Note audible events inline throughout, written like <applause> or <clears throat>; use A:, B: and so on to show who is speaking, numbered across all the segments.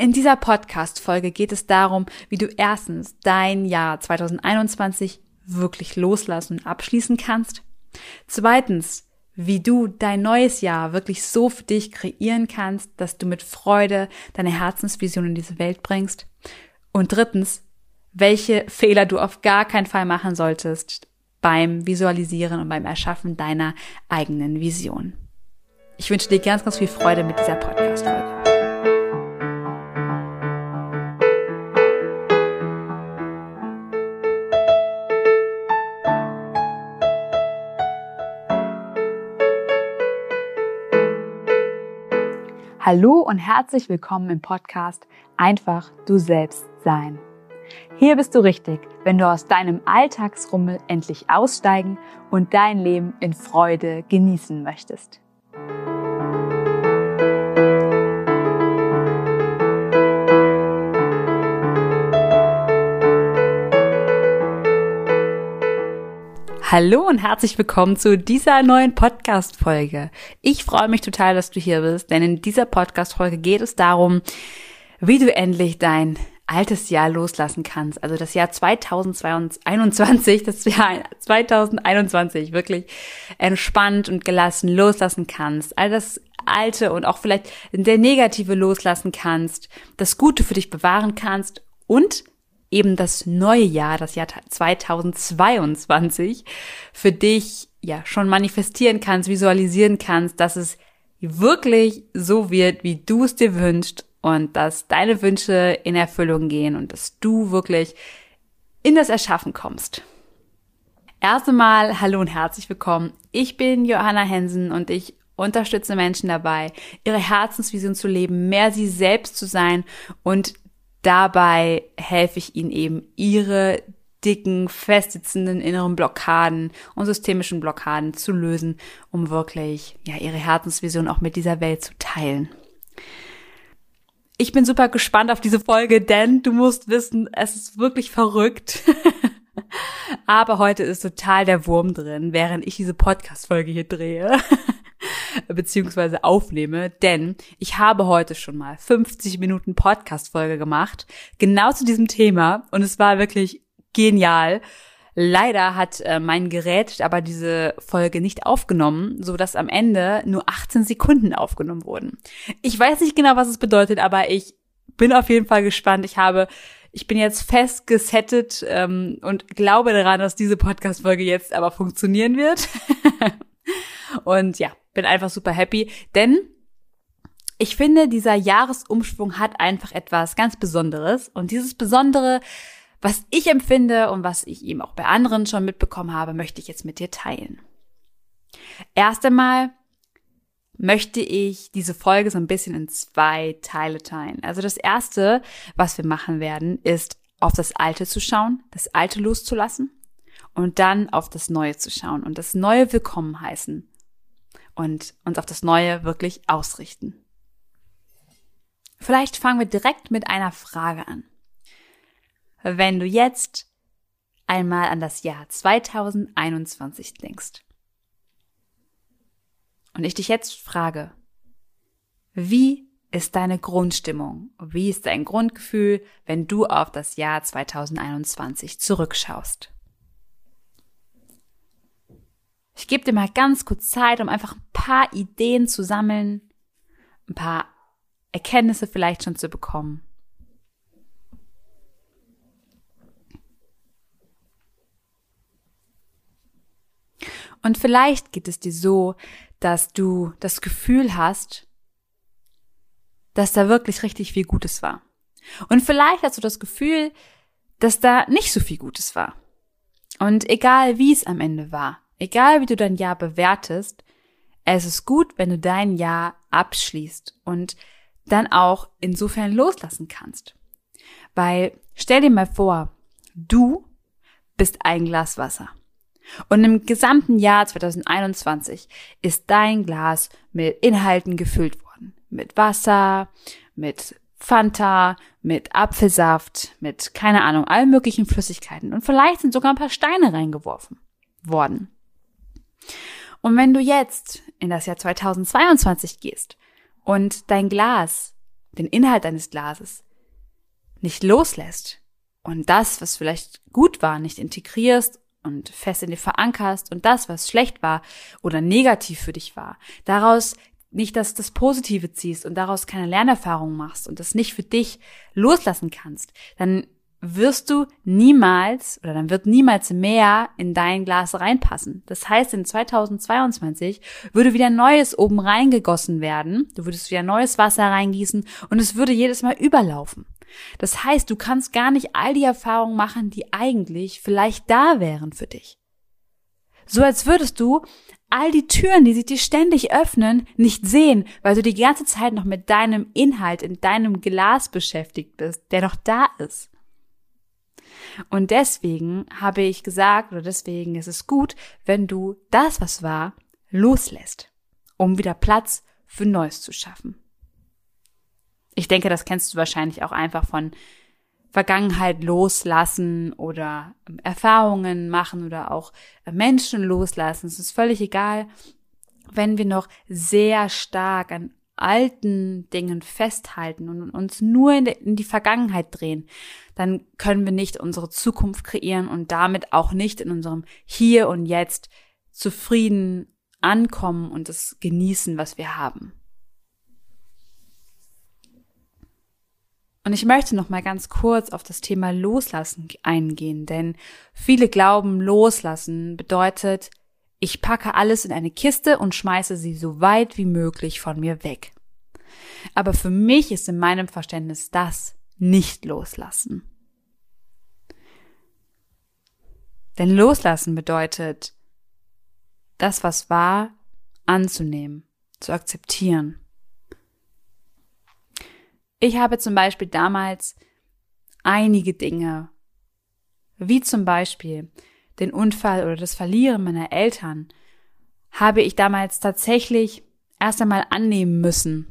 A: In dieser Podcast-Folge geht es darum, wie du erstens dein Jahr 2021 wirklich loslassen und abschließen kannst. Zweitens, wie du dein neues Jahr wirklich so für dich kreieren kannst, dass du mit Freude deine Herzensvision in diese Welt bringst. Und drittens, welche Fehler du auf gar keinen Fall machen solltest beim Visualisieren und beim Erschaffen deiner eigenen Vision. Ich wünsche dir ganz, ganz viel Freude mit dieser Podcast-Folge. Hallo und herzlich willkommen im Podcast Einfach du selbst sein. Hier bist du richtig, wenn du aus deinem Alltagsrummel endlich aussteigen und dein Leben in Freude genießen möchtest. Hallo und herzlich willkommen zu dieser neuen Podcast-Folge. Ich freue mich total, dass du hier bist, denn in dieser Podcast-Folge geht es darum, wie du endlich dein altes Jahr loslassen kannst. Also das Jahr 2021, das Jahr 2021 wirklich entspannt und gelassen loslassen kannst. All das Alte und auch vielleicht der Negative loslassen kannst, das Gute für dich bewahren kannst und eben das neue Jahr, das Jahr 2022 für dich ja schon manifestieren kannst, visualisieren kannst, dass es wirklich so wird, wie du es dir wünschst und dass deine Wünsche in Erfüllung gehen und dass du wirklich in das Erschaffen kommst. Erst einmal hallo und herzlich willkommen. Ich bin Johanna Hensen und ich unterstütze Menschen dabei, ihre Herzensvision zu leben, mehr sie selbst zu sein und dabei helfe ich ihnen eben, ihre dicken, festsitzenden inneren Blockaden und systemischen Blockaden zu lösen, um wirklich ja ihre Herzensvision auch mit dieser Welt zu teilen. Ich bin super gespannt auf diese Folge, denn du musst wissen, es ist wirklich verrückt. <laughs> Aber heute ist total der Wurm drin, während ich diese Podcast-Folge hier drehe. Beziehungsweise aufnehme, denn ich habe heute schon mal 50 Minuten Podcast-Folge gemacht, genau zu diesem Thema und es war wirklich genial. Leider hat äh, mein Gerät aber diese Folge nicht aufgenommen, so dass am Ende nur 18 Sekunden aufgenommen wurden. Ich weiß nicht genau, was es bedeutet, aber ich bin auf jeden Fall gespannt. Ich habe, ich bin jetzt fest gesettet ähm, und glaube daran, dass diese Podcast-Folge jetzt aber funktionieren wird. <laughs> und ja, bin einfach super happy, denn ich finde, dieser Jahresumschwung hat einfach etwas ganz Besonderes und dieses Besondere, was ich empfinde und was ich eben auch bei anderen schon mitbekommen habe, möchte ich jetzt mit dir teilen. Erst einmal möchte ich diese Folge so ein bisschen in zwei Teile teilen. Also das erste, was wir machen werden, ist auf das Alte zu schauen, das Alte loszulassen und dann auf das Neue zu schauen und das Neue willkommen heißen und uns auf das Neue wirklich ausrichten. Vielleicht fangen wir direkt mit einer Frage an. Wenn du jetzt einmal an das Jahr 2021 denkst und ich dich jetzt frage, wie ist deine Grundstimmung? Wie ist dein Grundgefühl, wenn du auf das Jahr 2021 zurückschaust? Ich gebe dir mal ganz kurz Zeit, um einfach ein paar Ideen zu sammeln, ein paar Erkenntnisse vielleicht schon zu bekommen. Und vielleicht geht es dir so, dass du das Gefühl hast, dass da wirklich richtig viel Gutes war. Und vielleicht hast du das Gefühl, dass da nicht so viel Gutes war. Und egal wie es am Ende war, Egal wie du dein Jahr bewertest, es ist gut, wenn du dein Jahr abschließt und dann auch insofern loslassen kannst. Weil stell dir mal vor, du bist ein Glas Wasser. Und im gesamten Jahr 2021 ist dein Glas mit Inhalten gefüllt worden. Mit Wasser, mit Fanta, mit Apfelsaft, mit keine Ahnung, allen möglichen Flüssigkeiten. Und vielleicht sind sogar ein paar Steine reingeworfen worden. Und wenn du jetzt in das Jahr 2022 gehst und dein Glas, den Inhalt deines Glases nicht loslässt und das, was vielleicht gut war, nicht integrierst und fest in dir verankerst und das, was schlecht war oder negativ für dich war, daraus nicht das, das Positive ziehst und daraus keine Lernerfahrung machst und das nicht für dich loslassen kannst, dann wirst du niemals oder dann wird niemals mehr in dein Glas reinpassen. Das heißt, in 2022 würde wieder Neues oben reingegossen werden. Du würdest wieder neues Wasser reingießen und es würde jedes Mal überlaufen. Das heißt, du kannst gar nicht all die Erfahrungen machen, die eigentlich vielleicht da wären für dich. So als würdest du all die Türen, die sich dir ständig öffnen, nicht sehen, weil du die ganze Zeit noch mit deinem Inhalt in deinem Glas beschäftigt bist, der noch da ist. Und deswegen habe ich gesagt, oder deswegen ist es gut, wenn du das, was war, loslässt, um wieder Platz für Neues zu schaffen. Ich denke, das kennst du wahrscheinlich auch einfach von Vergangenheit loslassen oder ähm, Erfahrungen machen oder auch äh, Menschen loslassen. Es ist völlig egal, wenn wir noch sehr stark an alten Dingen festhalten und uns nur in, in, die Vergangenheit drehen, dann können wir nicht unsere Zukunft kreieren und damit auch nicht in unserem Hier und Jetzt zufrieden ankommen und das genießen, was wir haben. Und ich möchte noch mal ganz kurz auf das Thema Loslassen eingehen, denn viele glauben, Loslassen bedeutet, ich packe alles in eine Kiste und schmeiße sie so weit wie möglich von mir weg. Aber für mich ist in meinem Verständnis das nicht loslassen. Denn loslassen bedeutet, das, was war, anzunehmen, zu akzeptieren. Ich habe zum Beispiel damals einige Dinge, wie zum Beispiel den Unfall oder das Verlieren meiner Eltern habe ich damals tatsächlich erst einmal annehmen müssen,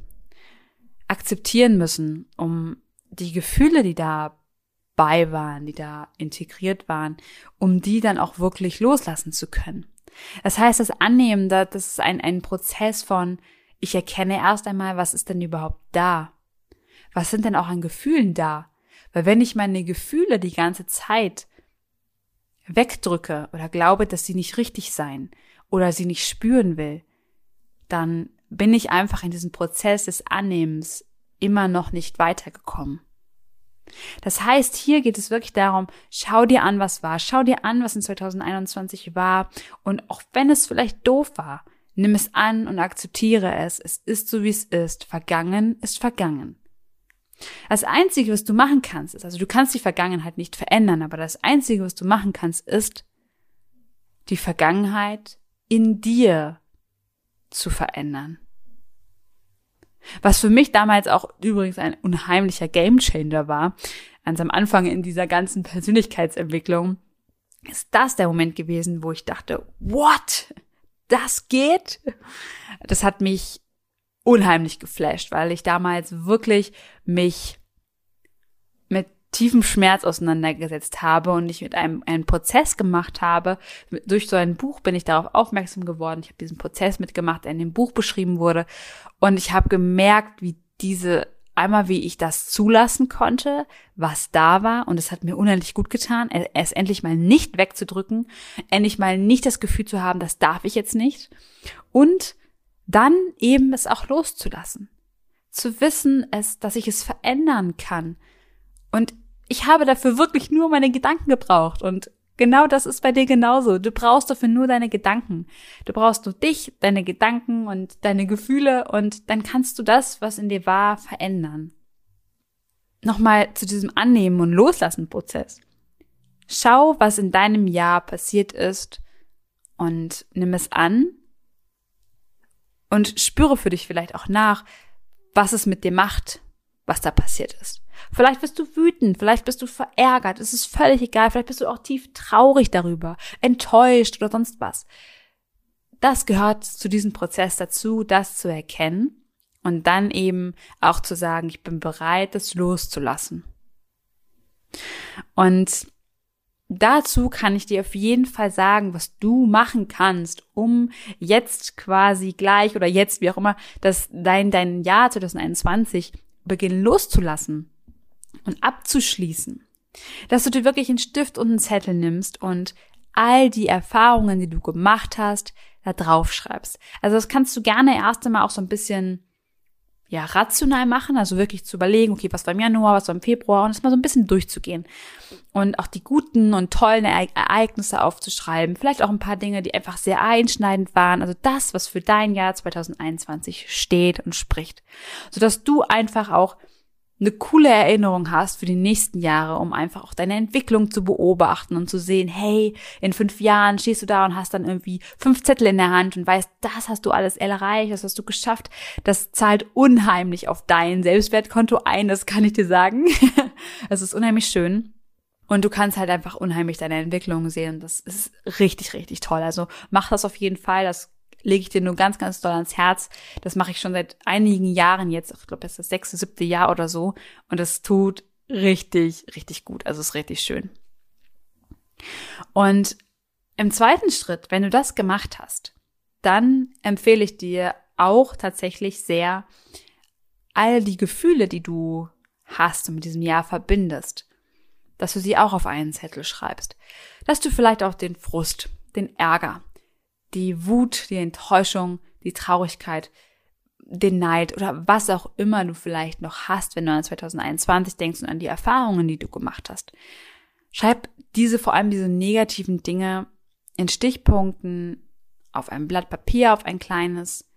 A: akzeptieren müssen, um die Gefühle, die dabei waren, die da integriert waren, um die dann auch wirklich loslassen zu können. Das heißt, das Annehmen, das ist ein, ein Prozess von, ich erkenne erst einmal, was ist denn überhaupt da? Was sind denn auch an Gefühlen da? Weil wenn ich meine Gefühle die ganze Zeit wegdrücke oder glaube, dass sie nicht richtig seien oder sie nicht spüren will, dann bin ich einfach in diesem Prozess des Annehmens immer noch nicht weitergekommen. Das heißt, hier geht es wirklich darum, schau dir an, was war, schau dir an, was in 2021 war und auch wenn es vielleicht doof war, nimm es an und akzeptiere es. Es ist so, wie es ist. Vergangen ist vergangen. Das Einzige, was du machen kannst, ist, also du kannst die Vergangenheit nicht verändern, aber das Einzige, was du machen kannst, ist, die Vergangenheit in dir zu verändern. Was für mich damals auch übrigens ein unheimlicher Gamechanger war, ganz am Anfang in dieser ganzen Persönlichkeitsentwicklung, ist das der Moment gewesen, wo ich dachte, what? Das geht? Das hat mich unheimlich geflasht, weil ich damals wirklich mich mit tiefem Schmerz auseinandergesetzt habe und ich mit einem einen Prozess gemacht habe. Durch so ein Buch bin ich darauf aufmerksam geworden. Ich habe diesen Prozess mitgemacht, der in dem Buch beschrieben wurde. Und ich habe gemerkt, wie diese einmal, wie ich das zulassen konnte, was da war. Und es hat mir unendlich gut getan, es endlich mal nicht wegzudrücken, endlich mal nicht das Gefühl zu haben, das darf ich jetzt nicht. Und dann eben es auch loszulassen. Zu wissen es, dass ich es verändern kann. Und ich habe dafür wirklich nur meine Gedanken gebraucht. Und genau das ist bei dir genauso. Du brauchst dafür nur deine Gedanken. Du brauchst nur dich, deine Gedanken und deine Gefühle und dann kannst du das, was in dir war, verändern. Nochmal zu diesem Annehmen und Loslassen Prozess. Schau, was in deinem Jahr passiert ist und nimm es an und spüre für dich vielleicht auch nach, was es mit dir macht, was da passiert ist. Vielleicht bist du wütend, vielleicht bist du verärgert, es ist völlig egal, vielleicht bist du auch tief traurig darüber, enttäuscht oder sonst was. Das gehört zu diesem Prozess dazu, das zu erkennen und dann eben auch zu sagen, ich bin bereit, das loszulassen. Und Dazu kann ich dir auf jeden Fall sagen, was du machen kannst, um jetzt quasi gleich oder jetzt, wie auch immer, dass dein, dein Jahr 2021 beginnen loszulassen und abzuschließen. Dass du dir wirklich einen Stift und einen Zettel nimmst und all die Erfahrungen, die du gemacht hast, da drauf schreibst. Also das kannst du gerne erst einmal auch so ein bisschen ja, rational machen, also wirklich zu überlegen, okay, was war im Januar, was war im Februar und das mal so ein bisschen durchzugehen. Und auch die guten und tollen Ereignisse aufzuschreiben, vielleicht auch ein paar Dinge, die einfach sehr einschneidend waren, also das, was für dein Jahr 2021 steht und spricht, sodass du einfach auch eine coole Erinnerung hast für die nächsten Jahre, um einfach auch deine Entwicklung zu beobachten und zu sehen, hey, in fünf Jahren stehst du da und hast dann irgendwie fünf Zettel in der Hand und weißt, das hast du alles erreicht, das hast du geschafft. Das zahlt unheimlich auf dein Selbstwertkonto ein, das kann ich dir sagen. <laughs> Es ist unheimlich schön. Und du kannst halt einfach unheimlich deine Entwicklung sehen. Das ist richtig, richtig toll. Also mach das auf jeden Fall. Das lege ich dir nur ganz, ganz doll ans Herz. Das mache ich schon seit einigen Jahren jetzt. Ich glaube, das ist das sechste, siebte Jahr oder so. Und es tut richtig, richtig gut. Also es ist richtig schön. Und im zweiten Schritt, wenn du das gemacht hast, dann empfehle ich dir auch tatsächlich sehr, all die Gefühle, die du hast und mit diesem Jahr verbindest, dass du sie auch auf einen Zettel schreibst. Dass du vielleicht auch den Frust, den Ärger, die Wut, die Enttäuschung, die Traurigkeit, den Neid oder was auch immer du vielleicht noch hast, wenn du an 2021 denkst und an die Erfahrungen, die du gemacht hast. Schreib diese, vor allem diese negativen Dinge in Stichpunkten auf ein Blatt Papier, auf ein kleines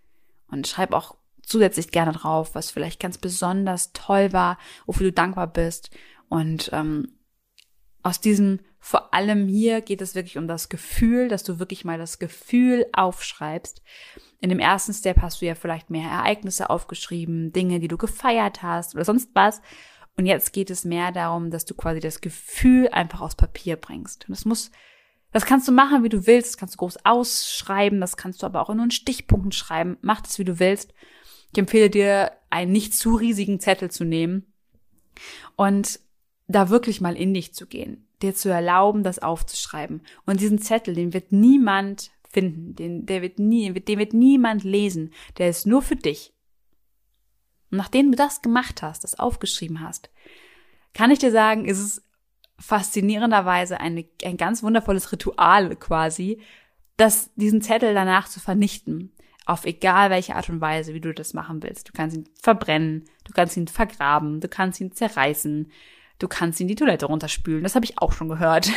A: und schreib auch zusätzlich gerne drauf, was vielleicht ganz besonders toll war, wofür du dankbar bist und ähm, aus diesem, vor allem hier geht es wirklich um das Gefühl, dass du wirklich mal das Gefühl aufschreibst. In dem ersten Step hast du ja vielleicht mehr Ereignisse aufgeschrieben, Dinge, die du gefeiert hast oder sonst was. Und jetzt geht es mehr darum, dass du quasi das Gefühl einfach aus Papier bringst. Und das muss, das kannst du machen, wie du willst. Das kannst du groß ausschreiben. Das kannst du aber auch in nur in Stichpunkten schreiben. Mach das, wie du willst. Ich empfehle dir, einen nicht zu riesigen Zettel zu nehmen und da wirklich mal in dich zu gehen, dir zu erlauben, das aufzuschreiben. Und diesen Zettel, den wird niemand finden, den, der wird nie, den wird niemand lesen, der ist nur für dich. Und nachdem du das gemacht hast, das aufgeschrieben hast, kann ich dir sagen, ist es faszinierenderweise eine, ein ganz wundervolles Ritual quasi, das diesen Zettel danach zu vernichten. Auf egal welche Art und Weise, wie du das machen willst. Du kannst ihn verbrennen, du kannst ihn vergraben, du kannst ihn zerreißen, du kannst ihn die Toilette runterspülen. Das habe ich auch schon gehört.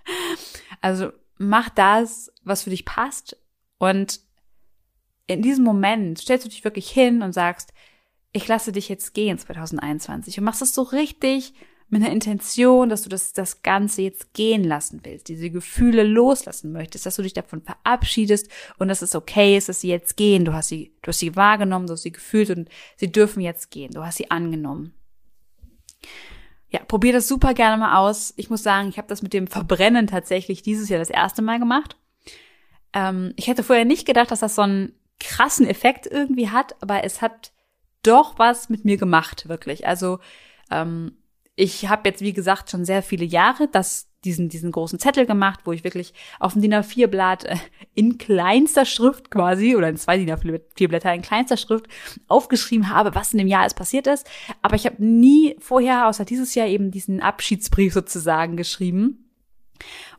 A: <laughs> also mach das, was für dich passt. Und in diesem Moment stellst du dich wirklich hin und sagst, ich lasse dich jetzt gehen 2021 und machst es so richtig mit einer Intention, dass du das, das Ganze jetzt gehen lassen willst, diese Gefühle loslassen möchtest, dass du dich davon verabschiedest und dass es okay ist, dass sie jetzt gehen. Du hast sie, du hast sie wahrgenommen, du hast sie gefühlt und sie dürfen jetzt gehen. Du hast sie angenommen ja, probier das super gerne mal aus. Ich muss sagen, ich habe das mit dem Verbrennen tatsächlich dieses Jahr das erste Mal gemacht. Ähm, ich hätte vorher nicht gedacht, dass das so einen krassen Effekt irgendwie hat, aber es hat doch was mit mir gemacht, wirklich. Also ähm, ich habe jetzt, wie gesagt, schon sehr viele Jahre das diesen, diesen großen Zettel gemacht, wo ich wirklich auf dem DIN A4-Blatt äh, in kleinster Schrift quasi, oder in zwei DIN A4-Blätter in kleinster Schrift aufgeschrieben habe, was in dem Jahr alles passiert ist. Aber ich habe nie vorher, außer dieses Jahr, eben diesen Abschiedsbrief sozusagen geschrieben.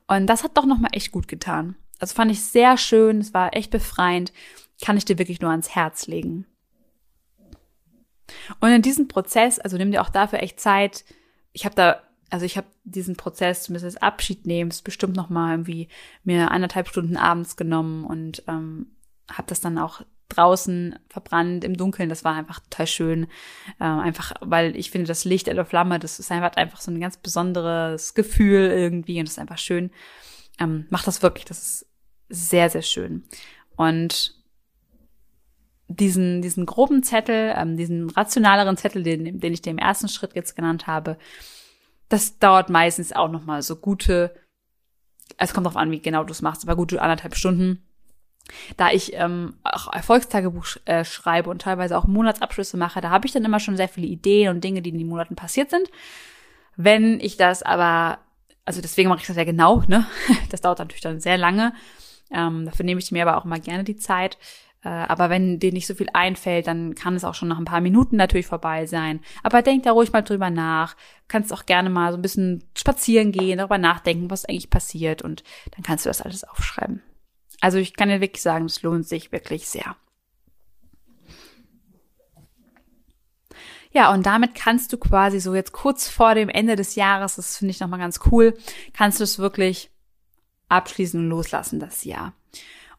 A: Und das hat doch nochmal echt gut getan. Also fand ich sehr schön, es war echt befreiend, kann ich dir wirklich nur ans Herz legen. Und in diesem Prozess, also nimm dir auch dafür echt Zeit. Ich habe da also ich habe diesen Prozess zumindest des Abschiednehmens bestimmt noch mal irgendwie mir anderthalb Stunden abends genommen und ähm, habe das dann auch draußen verbrannt im Dunkeln. Das war einfach total schön. Äh, einfach, weil ich finde, das Licht der Flamme, das ist einfach, einfach so ein ganz besonderes Gefühl irgendwie und das ist einfach schön. Ähm, mach das wirklich, das ist sehr, sehr schön. Und diesen, diesen groben Zettel, ähm, diesen rationaleren Zettel, den, den ich im ersten Schritt jetzt genannt habe, das dauert meistens auch noch mal so gute, es kommt darauf an, wie genau du es machst, aber gute anderthalb Stunden. Da ich ähm, auch Erfolgstagebuch äh, schreibe und teilweise auch Monatsabschlüsse mache, da habe ich dann immer schon sehr viele Ideen und Dinge, die in den Monaten passiert sind. Wenn ich das aber, also deswegen mache ich das ja genau, ne? <laughs> Das dauert natürlich dann sehr lange. Ähm, dafür nehme ich mir aber auch mal gerne die Zeit. Äh, aber wenn dir nicht so viel einfällt, dann kann es auch schon nach ein paar Minuten natürlich vorbei sein. Aber denk da ruhig mal drüber nach. Kannst auch gerne mal so ein bisschen spazieren gehen, darüber nachdenken, was eigentlich passiert und dann kannst du das alles aufschreiben. Also ich kann dir wirklich sagen, es lohnt sich wirklich sehr. Ja, und damit kannst du quasi so jetzt kurz vor dem Ende des Jahres, das finde ich nochmal ganz cool, kannst du es wirklich abschließen und loslassen, das Jahr.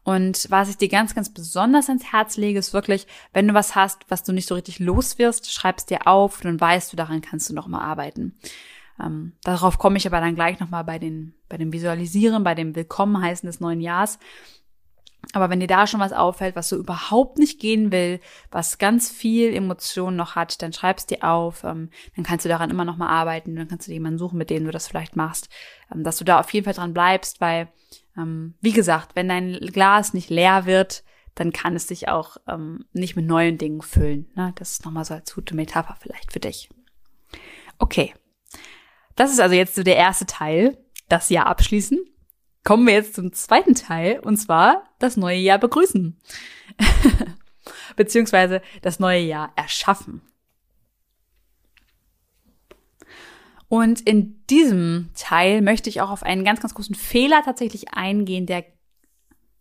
A: Und was ich dir ganz, ganz besonders ans Herz lege, ist wirklich, wenn du was hast, was du nicht so richtig los wirst, schreibst dir auf, dann weißt du, daran kannst du nochmal arbeiten. Ähm, darauf komme ich aber dann gleich nochmal bei den, bei dem Visualisieren, bei dem Willkommen heißen des neuen Jahres. Aber wenn dir da schon was auffällt, was so überhaupt nicht gehen will, was ganz viel Emotionen noch hat, dann schreibst dir auf, ähm, dann kannst du daran immer noch mal arbeiten, dann kannst du jemanden suchen, mit dem du das vielleicht machst, ähm, dass du da auf jeden Fall dran bleibst, weil, ähm, wie gesagt, wenn dein Glas nicht leer wird, dann kann es sich auch ähm, nicht mit neuen Dingen füllen. Ne? Das ist nochmal so als gute Metapher vielleicht für dich. Okay. Das ist also jetzt so der erste Teil, das Jahr abschließen kommen wir jetzt zum zweiten Teil, und zwar das neue Jahr begrüßen. <laughs> Beziehungsweise das neue Jahr erschaffen. Und in diesem Teil möchte ich auch auf einen ganz, ganz großen Fehler tatsächlich eingehen, der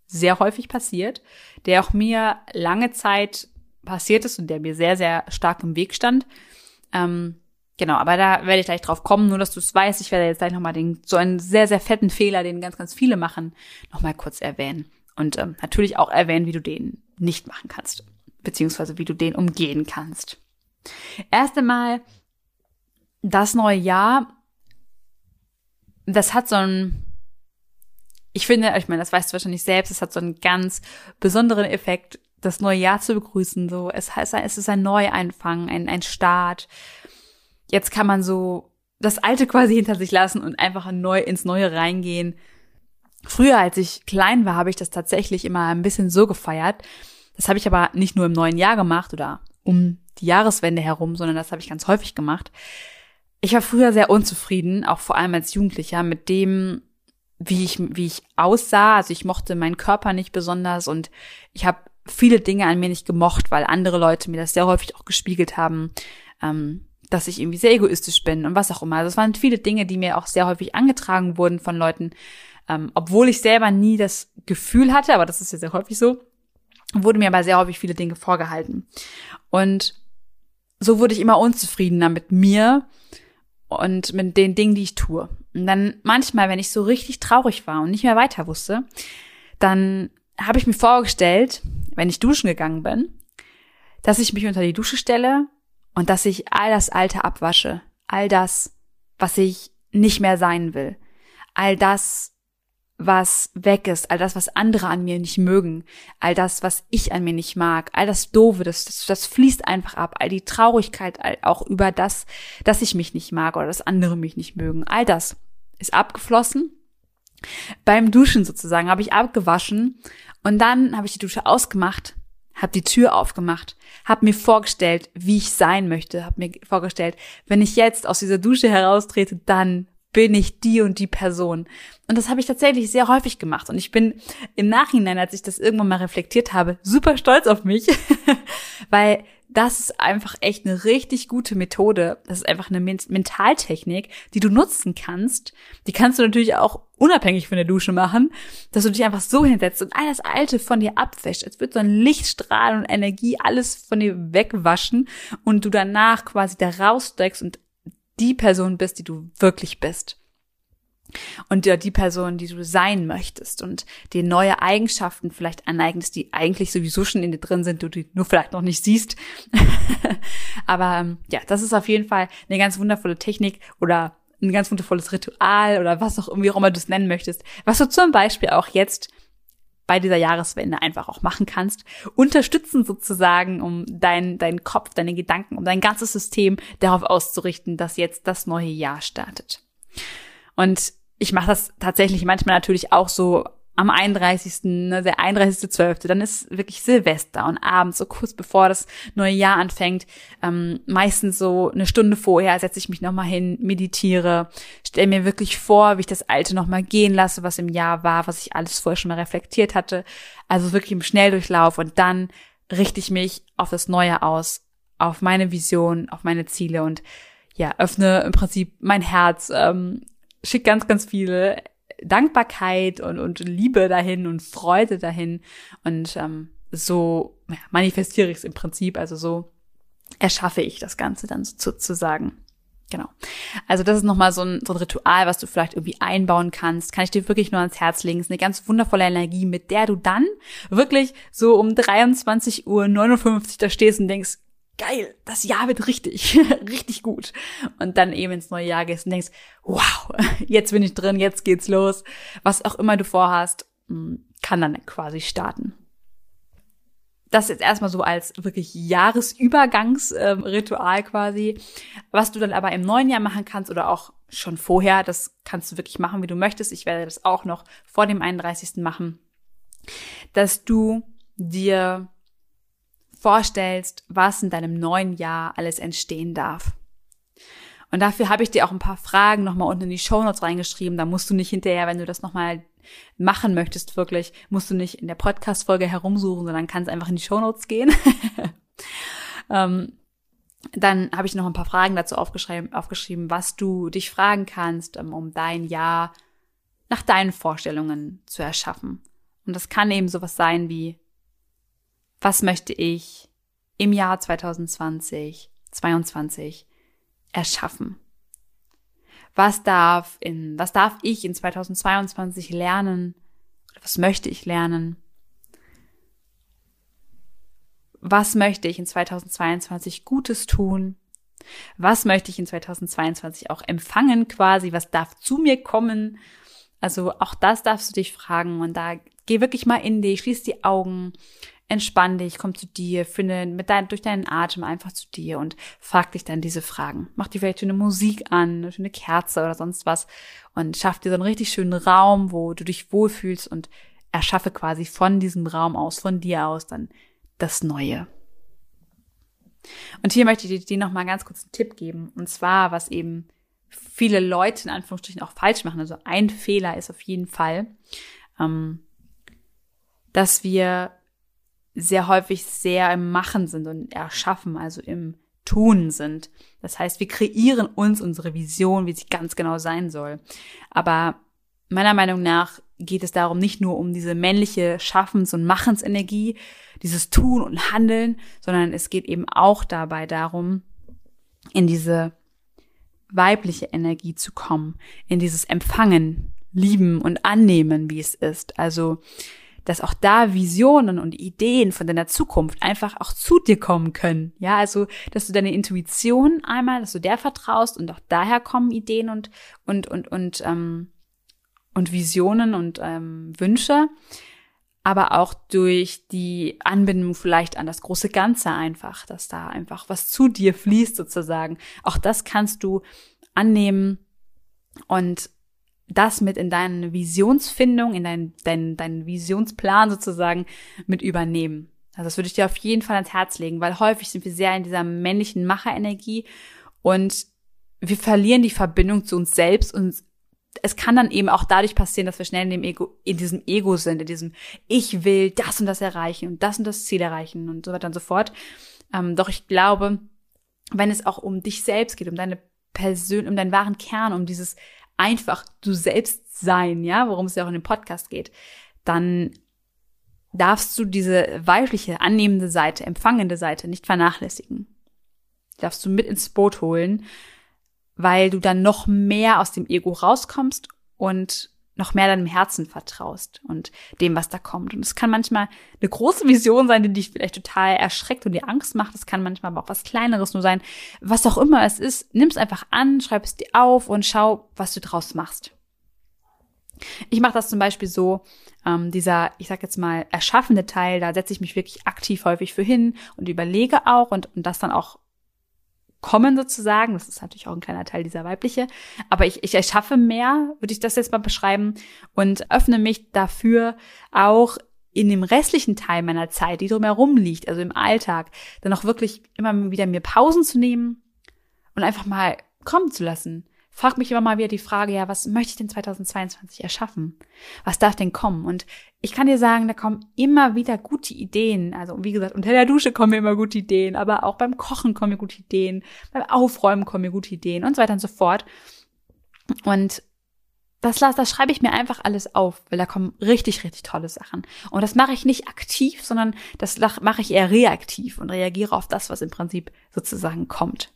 A: sehr häufig passiert, der auch mir lange Zeit passiert ist und der mir sehr, sehr stark im Weg stand. Ähm, Genau, aber da werde ich gleich drauf kommen, nur dass du es weißt. Ich werde jetzt gleich nochmal den, so einen sehr, sehr fetten Fehler, den ganz, ganz viele machen, nochmal kurz erwähnen. Und ähm, natürlich auch erwähnen, wie du den nicht machen kannst. Beziehungsweise wie du den umgehen kannst. Erst einmal, das neue Jahr, das hat so ein, ich finde, ich meine, das weißt du wahrscheinlich selbst, es hat so einen ganz besonderen Effekt, das neue Jahr zu begrüßen. So, es heißt, es ist ein Neueinfang, ein, ein Start jetzt kann man so das Alte quasi hinter sich lassen und einfach neu ins Neue reingehen. Früher, als ich klein war, habe ich das tatsächlich immer ein bisschen so gefeiert. Das habe ich aber nicht nur im neuen Jahr gemacht oder um die Jahreswende herum, sondern das habe ich ganz häufig gemacht. Ich war früher sehr unzufrieden, auch vor allem als Jugendlicher, mit dem, wie ich, wie ich aussah. Also ich mochte meinen Körper nicht besonders und ich habe viele Dinge an mir nicht gemocht, weil andere Leute mir das sehr häufig auch gespiegelt haben. Ähm, dass ich irgendwie sehr egoistisch bin und was auch immer. Also es waren viele Dinge, die mir auch sehr häufig angetragen wurden von Leuten, ähm, obwohl ich selber nie das Gefühl hatte, aber das ist ja sehr häufig so, wurden mir aber sehr häufig viele Dinge vorgehalten. Und so wurde ich immer unzufriedener mit mir und mit den Dingen, die ich tue. Und dann manchmal, wenn ich so richtig traurig war und nicht mehr weiter wusste, dann habe ich mir vorgestellt, wenn ich duschen gegangen bin, dass ich mich unter die Dusche stelle und dass ich all das Alte abwasche, all das, was ich nicht mehr sein will, all das, was weg ist, all das, was andere an mir nicht mögen, all das, was ich an mir nicht mag, all das Doofe, das, das, das fließt einfach ab, all die Traurigkeit all, auch über das, dass ich mich nicht mag oder dass andere mich nicht mögen, all das ist abgeflossen. Beim Duschen sozusagen habe ich abgewaschen und dann habe ich die Dusche ausgemacht habe die Tür aufgemacht, habe mir vorgestellt, wie ich sein möchte, habe mir vorgestellt, wenn ich jetzt aus dieser Dusche heraustrete, dann bin ich die und die Person. Und das habe ich tatsächlich sehr häufig gemacht. Und ich bin im Nachhinein, als ich das irgendwann mal reflektiert habe, super stolz auf mich, <laughs> weil das ist einfach echt eine richtig gute Methode. Das ist einfach eine Mentaltechnik, die du nutzen kannst. Die kannst du natürlich auch unabhängig von der Dusche machen, dass du dich einfach so hinsetzt und all das Alte von dir abwäscht. Es wird so ein Lichtstrahl und Energie alles von dir wegwaschen und du danach quasi da raussteigst und die Person bist, die du wirklich bist und dir die Person, die du sein möchtest und dir neue Eigenschaften vielleicht aneignest, die eigentlich sowieso schon in dir drin sind, du die nur vielleicht noch nicht siehst. <laughs> Aber ähm, ja, das ist auf jeden Fall eine ganz wundervolle Technik oder ein ganz wundervolles Ritual oder was auch irgendwie auch immer du es nennen möchtest, was du zum Beispiel auch jetzt bei dieser Jahreswende einfach auch machen kannst. Unterstützen sozusagen, um deinen dein Kopf, deine Gedanken, um dein ganzes System darauf auszurichten, dass jetzt das neue Jahr startet. Und ich mache das tatsächlich manchmal natürlich auch so am 31., ne, der 31.12., dann ist wirklich Silvester und abends, so kurz bevor das neue Jahr anfängt, ähm, meistens so eine Stunde vorher setze ich mich nochmal hin, meditiere, stelle mir wirklich vor, wie ich das Alte nochmal gehen lasse, was im Jahr war, was ich alles vorher schon mal reflektiert hatte. Also wirklich im Schnelldurchlauf und dann richte ich mich auf das Neue aus, auf meine Vision, auf meine Ziele und ja, öffne im Prinzip mein Herz, ähm, schick ganz, ganz viele Dankbarkeit und, und Liebe dahin und Freude dahin. Und ähm, so ja, manifestiere ich es im Prinzip, also so erschaffe ich das Ganze dann sozusagen. Genau. Also das ist nochmal so ein, so ein Ritual, was du vielleicht irgendwie einbauen kannst. Kann ich dir wirklich nur ans Herz legen. Es ist eine ganz wundervolle Energie, mit der du dann wirklich so um 23 Uhr 59 da stehst und denkst, geil, das Jahr wird richtig, <laughs> richtig gut. Und dann eben ins neue Jahr gehst und denkst, wow, <laughs> jetzt bin ich drin, jetzt geht's los. Was auch immer du vorhast, mm, kann dann quasi starten. Das jetzt erstmal so als wirklich Jahresübergangsritual äh, quasi. Was du dann aber im neuen Jahr machen kannst oder auch schon vorher, das kannst du wirklich machen, wie du möchtest. Ich werde das auch noch vor dem 31. machen, dass du dir vorstellst, was in deinem neuen Jahr alles entstehen darf. Und dafür habe ich dir auch ein paar Fragen nochmal unten in die Show Notes reingeschrieben. Da musst du nicht hinterher, wenn du das nochmal machen möchtest, wirklich, musst du nicht in der Podcast-Folge herumsuchen, sondern kannst einfach in die Show Notes gehen. <laughs> ähm, dann habe ich noch ein paar Fragen dazu aufgeschrieben, aufgeschrieben, was du dich fragen kannst, ähm, um dein Jahr nach deinen Vorstellungen zu erschaffen. Und das kann eben sowas sein wie, was möchte ich im Jahr 2020, 22 erschaffen? Was darf in, was darf ich in 2022 lernen? Was möchte ich lernen? Was möchte ich in 2022 Gutes tun? Was möchte ich in 2022 auch empfangen quasi? Was darf zu mir kommen? Also auch das darfst du dich fragen und da geh wirklich mal in dich, schließ die Augen, entspann dich, komm zu dir, finde mit dein, durch deinen Atem einfach zu dir und frag dich dann diese Fragen. Mach dir vielleicht schöne Musik an, eine schöne Kerze oder sonst was und schaff dir so einen richtig schönen Raum, wo du dich wohlfühlst und erschaffe quasi von diesem Raum aus, von dir aus dann das Neue. Und hier möchte ich dir noch mal ganz kurz einen Tipp geben. Und zwar, was eben viele Leute in Anführungsstrichen auch falsch machen. Also ein Fehler ist auf jeden Fall, ähm, dass wir sehr häufig sehr im Machen sind und erschaffen, also im Tun sind. Das heißt, wir kreieren uns unsere Vision, wie sie ganz genau sein soll. Aber meiner Meinung nach geht es darum, nicht nur um diese männliche Schaffens- und Machensenergie, dieses Tun und Handeln, sondern es geht eben auch dabei darum, in diese weibliche Energie zu kommen, in dieses Empfangen, Lieben und Annehmen, wie es ist. Also dass auch da Visionen und Ideen von deiner Zukunft einfach auch zu dir kommen können. Ja, also, dass du deine Intuition einmal, dass du der vertraust und auch daher kommen Ideen und, und, und, und, ähm, und Visionen und ähm, Wünsche, aber auch durch die Anbindung vielleicht an das große Ganze einfach, dass da einfach was zu dir fließt sozusagen. Auch das kannst du annehmen und das mit in deine Visionsfindung, in deinen dein, dein Visionsplan sozusagen mit übernehmen. Also das würde ich dir auf jeden Fall ans Herz legen, weil häufig sind wir sehr in dieser männlichen Macherenergie und wir verlieren die Verbindung zu uns selbst und es kann dann eben auch dadurch passieren, dass wir schnell in dem Ego, in diesem Ego sind, in diesem Ich will das und das erreichen und das und das Ziel erreichen und so weiter und so fort. Ähm, doch ich glaube, wenn es auch um dich selbst geht, um deine Persön, um deinen wahren Kern, um dieses einfach du selbst sein, ja, worum es ja auch in dem Podcast geht, dann darfst du diese weibliche, annehmende Seite, empfangende Seite nicht vernachlässigen. darfst du mit ins Boot holen, weil du dann noch mehr aus dem Ego rauskommst und noch mehr deinem Herzen vertraust und dem, was da kommt. Und es kann manchmal eine große Vision sein, die dich vielleicht total erschreckt und dir Angst macht. Es kann manchmal aber auch was Kleineres nur sein. Was auch immer es ist, nimm es einfach an, schreib es dir auf und schau, was du draus machst. Ich mache das zum Beispiel so, ähm, dieser, ich sag jetzt mal, erschaffende Teil, da setze ich mich wirklich aktiv häufig für hin und überlege auch und, und das dann auch kommen sozusagen. Das ist natürlich auch ein kleiner Teil dieser weibliche. Aber ich, ich erschaffe mehr, würde ich das jetzt mal beschreiben, und öffne mich dafür auch in dem restlichen Teil meiner Zeit, die drumherum liegt, also im Alltag, dann auch wirklich immer wieder mir Pausen zu nehmen und einfach mal kommen zu lassen. Frag mich immer mal wieder die Frage, ja, was möchte ich denn 2022 erschaffen? Was darf denn kommen? Und ich kann dir sagen, da kommen immer wieder gute Ideen. Also, wie gesagt, unter der Dusche kommen mir immer gute Ideen, aber auch beim Kochen kommen mir gute Ideen, beim Aufräumen kommen mir gute Ideen und so weiter und so fort. Und das, das schreibe ich mir einfach alles auf, weil da kommen richtig, richtig tolle Sachen. Und das mache ich nicht aktiv, sondern das mache ich eher reaktiv und reagiere auf das, was im Prinzip sozusagen kommt.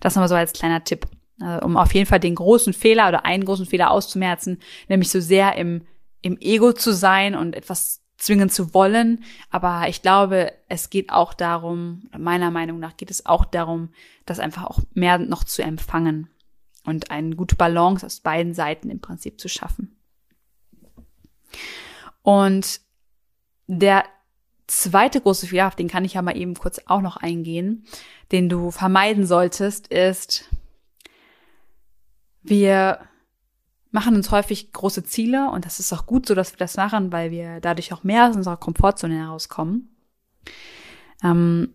A: Das nochmal so als kleiner Tipp, also um auf jeden Fall den großen Fehler oder einen großen Fehler auszumerzen, nämlich so sehr im, im Ego zu sein und etwas zwingen zu wollen. Aber ich glaube, es geht auch darum, meiner Meinung nach geht es auch darum, das einfach auch mehr noch zu empfangen und eine gute Balance aus beiden Seiten im Prinzip zu schaffen. Und der zweite große Fehler, auf den kann ich ja mal eben kurz auch noch eingehen, den du vermeiden solltest, ist, wir machen uns häufig große Ziele und das ist auch gut so, dass wir das machen, weil wir dadurch auch mehr aus unserer Komfortzone herauskommen. Ähm,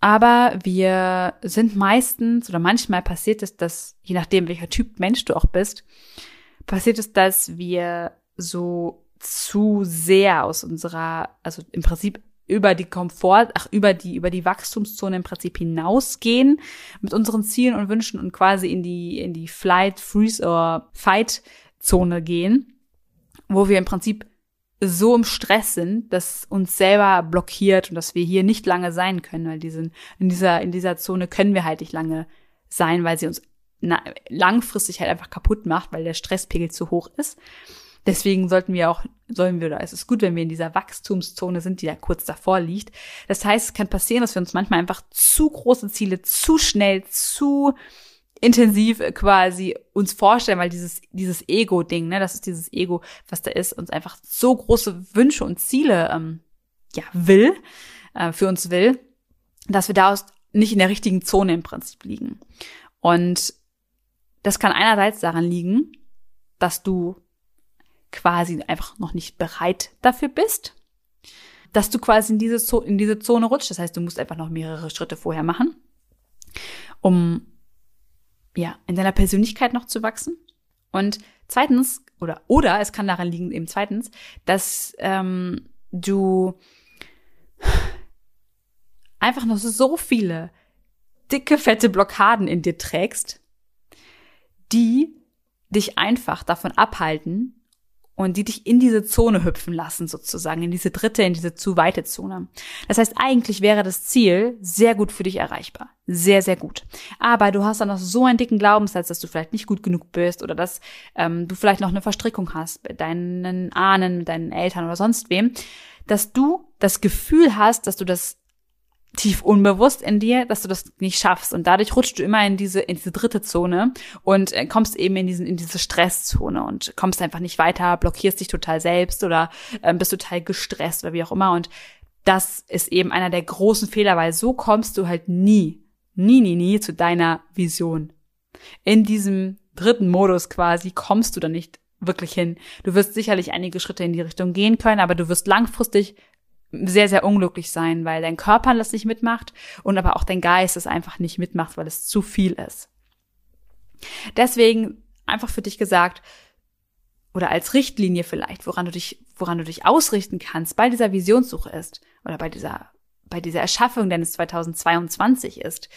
A: aber wir sind meistens oder manchmal passiert es, dass, je nachdem, welcher Typ Mensch du auch bist, passiert es, dass wir so zu sehr aus unserer, also im Prinzip über die Komfort, ach, über die, über die Wachstumszone im Prinzip hinausgehen mit unseren Zielen und Wünschen und quasi in die, in die Flight, Freeze oder Fight Zone gehen, wo wir im Prinzip so im Stress sind, dass uns selber blockiert und dass wir hier nicht lange sein können, weil diesen, in dieser, in dieser Zone können wir halt nicht lange sein, weil sie uns na, langfristig halt einfach kaputt macht, weil der Stresspegel zu hoch ist. Deswegen sollten wir auch, sollen wir, oder es ist gut, wenn wir in dieser Wachstumszone sind, die da kurz davor liegt. Das heißt, es kann passieren, dass wir uns manchmal einfach zu große Ziele zu schnell, zu intensiv quasi uns vorstellen, weil dieses, dieses Ego-Ding, ne, das ist dieses Ego, was da ist, uns einfach so große Wünsche und Ziele, ähm, ja, will, äh, für uns will, dass wir daraus nicht in der richtigen Zone im Prinzip liegen. Und das kann einerseits daran liegen, dass du quasi einfach noch nicht bereit dafür bist, dass du quasi in diese, in diese Zone rutscht. Das heißt, du musst einfach noch mehrere Schritte vorher machen, um ja, in deiner Persönlichkeit noch zu wachsen. Und zweitens, oder, oder es kann daran liegen, eben zweitens, dass ähm, du einfach noch so viele dicke, fette Blockaden in dir trägst, die dich einfach davon abhalten, und die dich in diese Zone hüpfen lassen, sozusagen, in diese dritte, in diese zu weite Zone. Das heißt, eigentlich wäre das Ziel sehr gut für dich erreichbar. Sehr, sehr gut. Aber du hast dann noch so einen dicken Glaubenssatz, dass du vielleicht nicht gut genug bist oder dass ähm, du vielleicht noch eine Verstrickung hast mit deinen Ahnen, mit deinen Eltern oder sonst wem, dass du das Gefühl hast, dass du das tief unbewusst in dir, dass du das nicht schaffst und dadurch rutschst du immer in diese in diese dritte Zone und äh, kommst eben in diesen in diese Stresszone und kommst einfach nicht weiter, blockierst dich total selbst oder äh, bist total gestresst oder wie auch immer und das ist eben einer der großen Fehler, weil so kommst du halt nie, nie, nie, nie zu deiner Vision. In diesem dritten Modus quasi kommst du da nicht wirklich hin. Du wirst sicherlich einige Schritte in die Richtung gehen können, aber du wirst langfristig sehr, sehr unglücklich sein, weil dein Körper das nicht mitmacht und aber auch dein Geist es einfach nicht mitmacht, weil es zu viel ist. Deswegen einfach für dich gesagt, oder als Richtlinie vielleicht, woran du dich, woran du dich ausrichten kannst bei dieser Visionssuche ist oder bei dieser, bei dieser Erschaffung deines 2022 ist,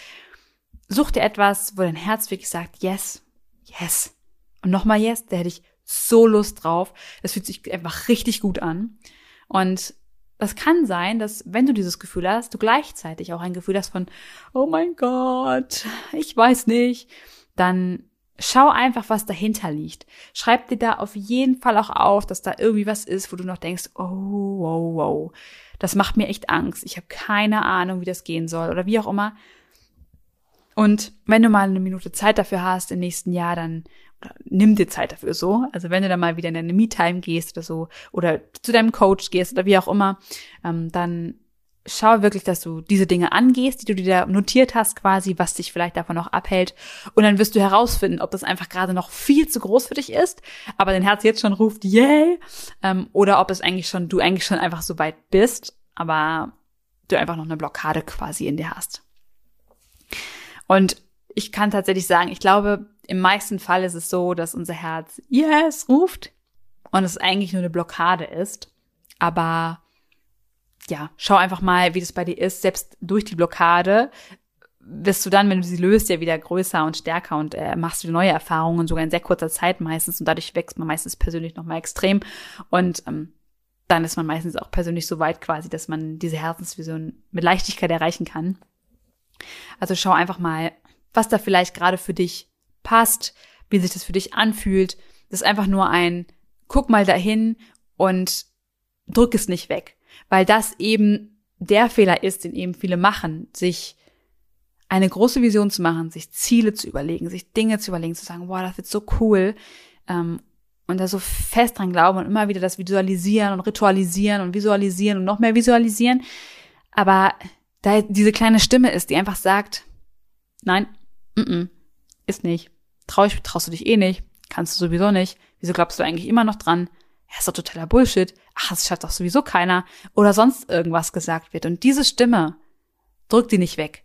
A: such dir etwas, wo dein Herz wirklich sagt, yes, yes. Und nochmal yes, da hätte ich so Lust drauf. Das fühlt sich einfach richtig gut an. Und das kann sein, dass wenn du dieses Gefühl hast, du gleichzeitig auch ein Gefühl hast von, oh mein Gott, ich weiß nicht, dann schau einfach, was dahinter liegt. Schreib dir da auf jeden Fall auch auf, dass da irgendwie was ist, wo du noch denkst, oh, wow, wow, das macht mir echt Angst. Ich habe keine Ahnung, wie das gehen soll oder wie auch immer. Und wenn du mal eine Minute Zeit dafür hast im nächsten Jahr, dann nimm dir Zeit dafür so. Also wenn du dann mal wieder in deine Me-Time gehst oder so oder zu deinem Coach gehst oder wie auch immer, ähm, dann schau wirklich, dass du diese Dinge angehst, die du dir notiert hast, quasi, was dich vielleicht davon noch abhält. Und dann wirst du herausfinden, ob das einfach gerade noch viel zu groß für dich ist, aber dein Herz jetzt schon ruft, yay, ähm, oder ob es eigentlich schon, du eigentlich schon einfach so weit bist, aber du einfach noch eine Blockade quasi in dir hast. Und ich kann tatsächlich sagen, ich glaube, im meisten Fall ist es so, dass unser Herz yes ruft und es eigentlich nur eine Blockade ist. Aber ja, schau einfach mal, wie das bei dir ist. Selbst durch die Blockade wirst du dann, wenn du sie löst, ja wieder größer und stärker und äh, machst du neue Erfahrungen, sogar in sehr kurzer Zeit meistens. Und dadurch wächst man meistens persönlich nochmal extrem. Und ähm, dann ist man meistens auch persönlich so weit quasi, dass man diese Herzensvision mit Leichtigkeit erreichen kann. Also schau einfach mal, was da vielleicht gerade für dich passt, wie sich das für dich anfühlt. Das ist einfach nur ein, guck mal dahin und drück es nicht weg weil das eben der Fehler ist, den eben viele machen, sich eine große Vision zu machen, sich Ziele zu überlegen, sich Dinge zu überlegen, zu sagen, wow, das wird so cool, ähm, und da so fest dran glauben und immer wieder das visualisieren und ritualisieren und visualisieren und noch mehr visualisieren. Aber da diese kleine Stimme ist, die einfach sagt, nein, mm -mm, ist nicht. Trau ich, traust du dich eh nicht, kannst du sowieso nicht. Wieso glaubst du eigentlich immer noch dran? ja, ist doch totaler Bullshit, ach, das schafft doch sowieso keiner, oder sonst irgendwas gesagt wird. Und diese Stimme, drück die nicht weg.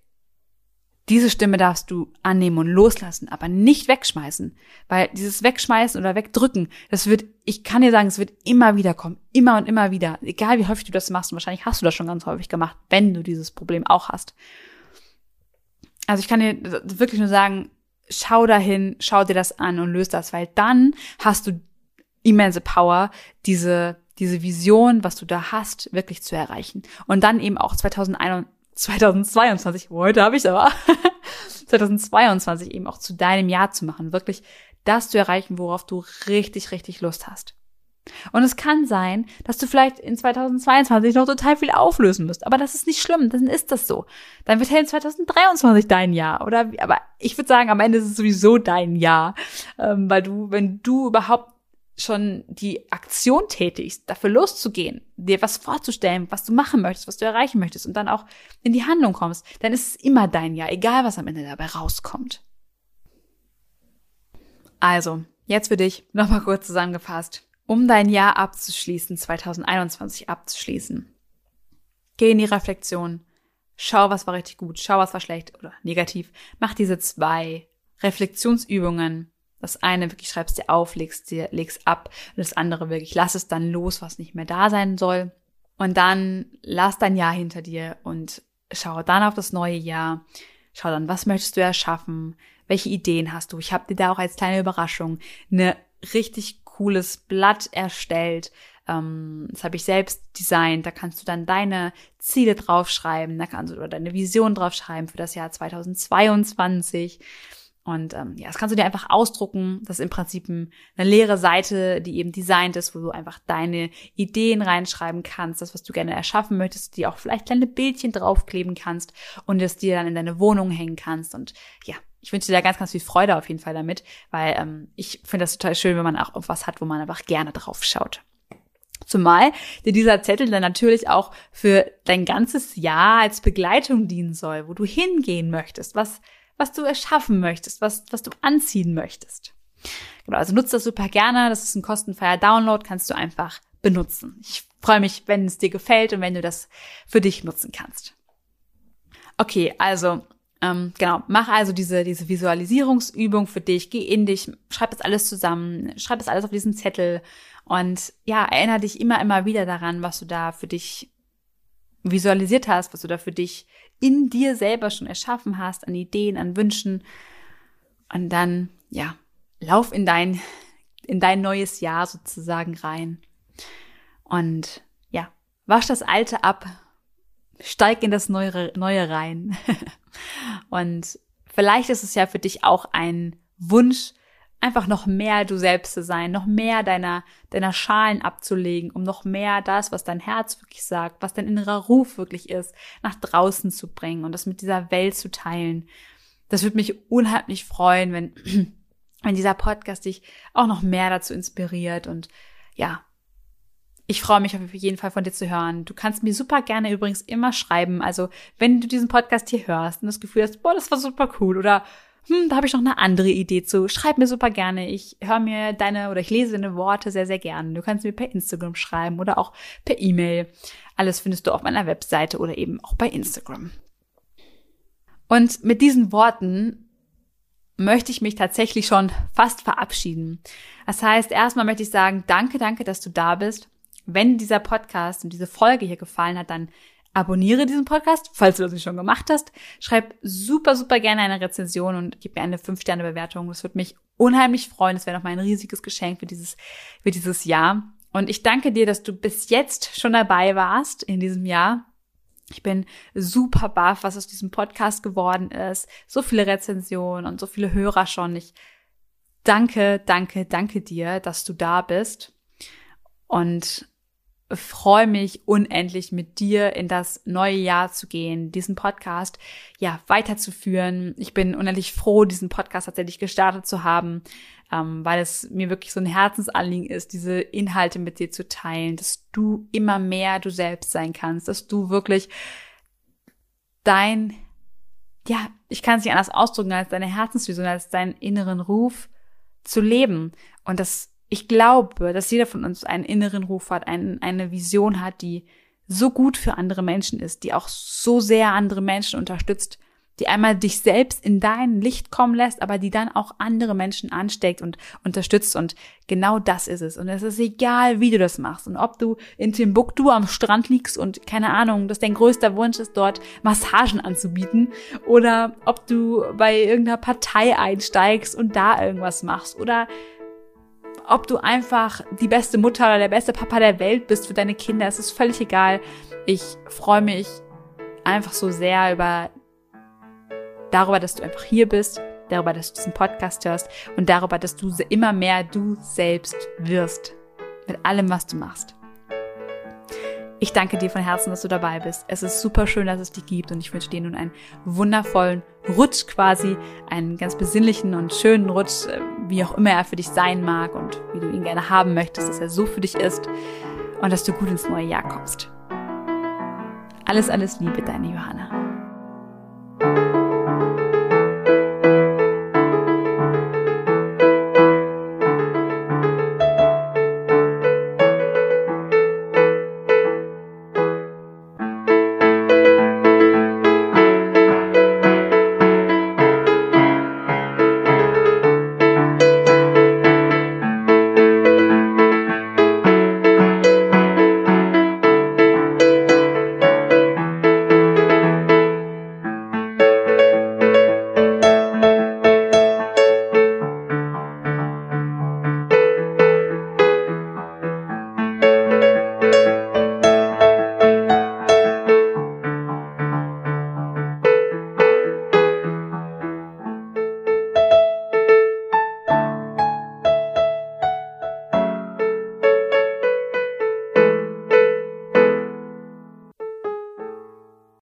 A: Diese Stimme darfst du annehmen und loslassen, aber nicht wegschmeißen. Weil dieses Wegschmeißen oder Wegdrücken, das wird, ich kann dir sagen, es wird immer wieder kommen. Immer und immer wieder. Egal wie häufig du das machst. Und wahrscheinlich hast du das schon ganz häufig gemacht, wenn du dieses Problem auch hast. Also ich kann dir wirklich nur sagen, schau dahin, schau dir das an und löst das, weil dann hast du immense Power, diese, diese Vision, was du da hast, wirklich zu erreichen. Und dann eben auch 2021, 2022, heute habe ich aber, <laughs> 2022 eben auch zu deinem Jahr zu machen, wirklich das zu erreichen, worauf du richtig, richtig Lust hast. Und es kann sein, dass du vielleicht in 2022 noch total viel auflösen musst, aber das ist nicht schlimm, dann ist das so. Dann wird halt 2023 dein Jahr, oder? Aber ich würde sagen, am Ende ist es sowieso dein Jahr, ähm, weil du, wenn du überhaupt schon die Aktion tätigst, dafür loszugehen, dir was vorzustellen, was du machen möchtest, was du erreichen möchtest und dann auch in die Handlung kommst, dann ist es immer dein Jahr, egal was am Ende dabei rauskommt. Also, jetzt für dich nochmal kurz zusammengefasst, um dein Jahr abzuschließen, 2021 abzuschließen. Geh in die Reflexion, schau, was war richtig gut, schau, was war schlecht oder negativ, mach diese zwei Reflexionsübungen, das eine wirklich schreibst dir auf, legst dir, legst ab. Und das andere wirklich lass es dann los, was nicht mehr da sein soll. Und dann lass dein Jahr hinter dir und schau dann auf das neue Jahr. Schau dann, was möchtest du erschaffen? Welche Ideen hast du? Ich habe dir da auch als kleine Überraschung eine richtig cooles Blatt erstellt. Ähm, das habe ich selbst designt. Da kannst du dann deine Ziele draufschreiben. Da kannst du oder deine Vision draufschreiben für das Jahr 2022. Und ähm, ja, das kannst du dir einfach ausdrucken. Das ist im Prinzip eine leere Seite, die eben designt ist, wo du einfach deine Ideen reinschreiben kannst, das, was du gerne erschaffen möchtest, die auch vielleicht kleine Bildchen draufkleben kannst und es dir dann in deine Wohnung hängen kannst. Und ja, ich wünsche dir da ganz, ganz viel Freude auf jeden Fall damit, weil ähm, ich finde das total schön, wenn man auch was hat, wo man einfach gerne drauf schaut. Zumal dir dieser Zettel dann natürlich auch für dein ganzes Jahr als Begleitung dienen soll, wo du hingehen möchtest, was was du erschaffen möchtest, was, was du anziehen möchtest. Genau, also nutzt das super gerne. Das ist ein kostenfreier Download, kannst du einfach benutzen. Ich freue mich, wenn es dir gefällt und wenn du das für dich nutzen kannst. Okay, also ähm, genau, mach also diese, diese Visualisierungsübung für dich, geh in dich, schreib das alles zusammen, schreib das alles auf diesen Zettel und ja, erinnere dich immer, immer wieder daran, was du da für dich visualisiert hast, was du da für dich in dir selber schon erschaffen hast, an Ideen, an Wünschen. Und dann, ja, lauf in dein, in dein neues Jahr sozusagen rein. Und ja, wasch das Alte ab, steig in das Neue, Neue rein. <laughs> Und vielleicht ist es ja für dich auch ein Wunsch, einfach noch mehr du selbst zu sein, noch mehr deiner, deiner Schalen abzulegen, um noch mehr das, was dein Herz wirklich sagt, was dein innerer Ruf wirklich ist, nach draußen zu bringen und das mit dieser Welt zu teilen. Das würde mich unheimlich freuen, wenn, <clears throat> wenn dieser Podcast dich auch noch mehr dazu inspiriert und ja, Ich freue mich auf jeden Fall von dir zu hören. Du kannst mir super gerne übrigens immer schreiben. Also, wenn du diesen Podcast hier hörst und das Gefühl hast, boah, das war super cool oder hm, da habe ich noch eine andere Idee zu. Schreib mir super gerne. Ich höre mir deine oder ich lese deine Worte sehr, sehr gerne. Du kannst mir per Instagram schreiben oder auch per E-Mail. Alles findest du auf meiner Webseite oder eben auch bei Instagram. Und mit diesen Worten möchte ich mich tatsächlich schon fast verabschieden. Das heißt, erstmal möchte ich sagen, danke, danke, dass du da bist. Wenn dieser Podcast und diese Folge hier gefallen hat, dann abonniere diesen Podcast, falls du das nicht schon gemacht hast. Schreib super, super gerne eine Rezension und gib mir eine 5-Sterne-Bewertung. Das würde mich unheimlich freuen. Das wäre noch mal ein riesiges Geschenk für dieses, für dieses Jahr. Und ich danke dir, dass du bis jetzt schon dabei warst in diesem Jahr. Ich bin super baff, was aus diesem Podcast geworden ist. So viele Rezensionen und so viele Hörer schon. Ich danke, danke, danke dir, dass du da bist. Und freue mich unendlich mit dir in das neue Jahr zu gehen, diesen Podcast ja weiterzuführen. Ich bin unendlich froh, diesen Podcast tatsächlich gestartet zu haben, ähm, weil es mir wirklich so ein Herzensanliegen ist, diese Inhalte mit dir zu teilen, dass du immer mehr du selbst sein kannst, dass du wirklich dein ja, ich kann es nicht anders ausdrücken als deine Herzensvision, als deinen inneren Ruf zu leben. Und das ich glaube, dass jeder von uns einen inneren Ruf hat, ein, eine Vision hat, die so gut für andere Menschen ist, die auch so sehr andere Menschen unterstützt, die einmal dich selbst in dein Licht kommen lässt, aber die dann auch andere Menschen ansteckt und unterstützt. Und genau das ist es. Und es ist egal, wie du das machst. Und ob du in Timbuktu am Strand liegst und keine Ahnung, dass dein größter Wunsch ist, dort Massagen anzubieten. Oder ob du bei irgendeiner Partei einsteigst und da irgendwas machst. Oder ob du einfach die beste Mutter oder der beste Papa der Welt bist für deine Kinder, es ist völlig egal. Ich freue mich einfach so sehr über darüber, dass du einfach hier bist, darüber, dass du diesen Podcast hörst und darüber, dass du immer mehr du selbst wirst mit allem, was du machst. Ich danke dir von Herzen, dass du dabei bist. Es ist super schön, dass es dich gibt und ich wünsche dir nun einen wundervollen Rutsch quasi, einen ganz besinnlichen und schönen Rutsch, äh, wie auch immer er für dich sein mag und wie du ihn gerne haben möchtest, dass er so für dich ist und dass du gut ins neue Jahr kommst. Alles, alles Liebe, deine Johanna.